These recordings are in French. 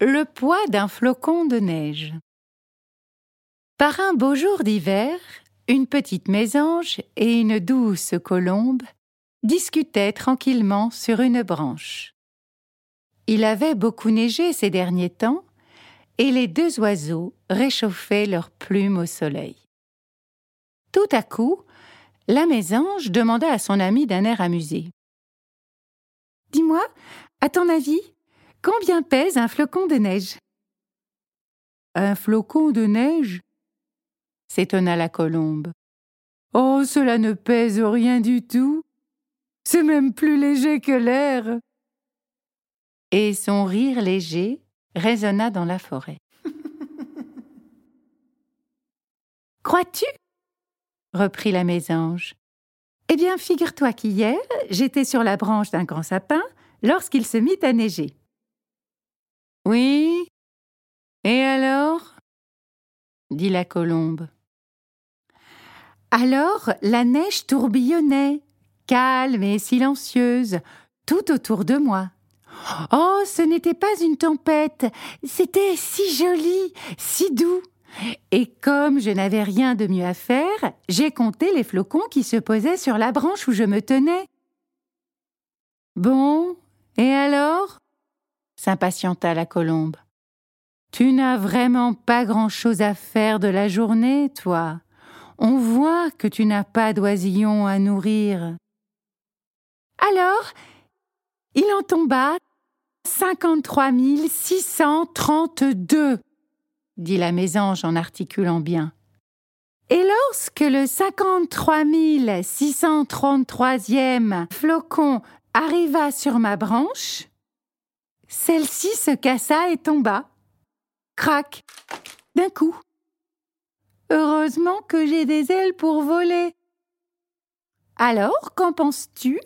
Le poids d'un flocon de neige. Par un beau jour d'hiver, une petite mésange et une douce colombe discutaient tranquillement sur une branche. Il avait beaucoup neigé ces derniers temps, et les deux oiseaux réchauffaient leurs plumes au soleil. Tout à coup, la mésange demanda à son ami d'un air amusé. Dis-moi, à ton avis, Combien pèse un flocon de neige? Un flocon de neige? s'étonna la colombe. Oh, cela ne pèse rien du tout. C'est même plus léger que l'air. Et son rire léger résonna dans la forêt. Crois-tu? reprit la mésange. Eh bien, figure-toi qu'hier, j'étais sur la branche d'un grand sapin lorsqu'il se mit à neiger. Oui. Et alors? dit la colombe. Alors la neige tourbillonnait, calme et silencieuse, tout autour de moi. Oh, ce n'était pas une tempête, c'était si joli, si doux. Et comme je n'avais rien de mieux à faire, j'ai compté les flocons qui se posaient sur la branche où je me tenais. Bon, et alors? S'impatienta la colombe. Tu n'as vraiment pas grand-chose à faire de la journée, toi. On voit que tu n'as pas d'oisillons à nourrir. Alors, il en tomba cinquante-trois mille six cent trente-deux, dit la mésange en articulant bien. Et lorsque le cinquante-trois mille six cent trente-troisième flocon arriva sur ma branche, celle-ci se cassa et tomba. Crac D'un coup. Heureusement que j'ai des ailes pour voler. Alors, qu'en penses-tu?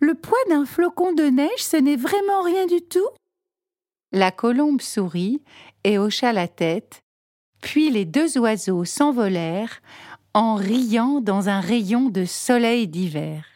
Le poids d'un flocon de neige, ce n'est vraiment rien du tout? La colombe sourit et hocha la tête, puis les deux oiseaux s'envolèrent en riant dans un rayon de soleil d'hiver.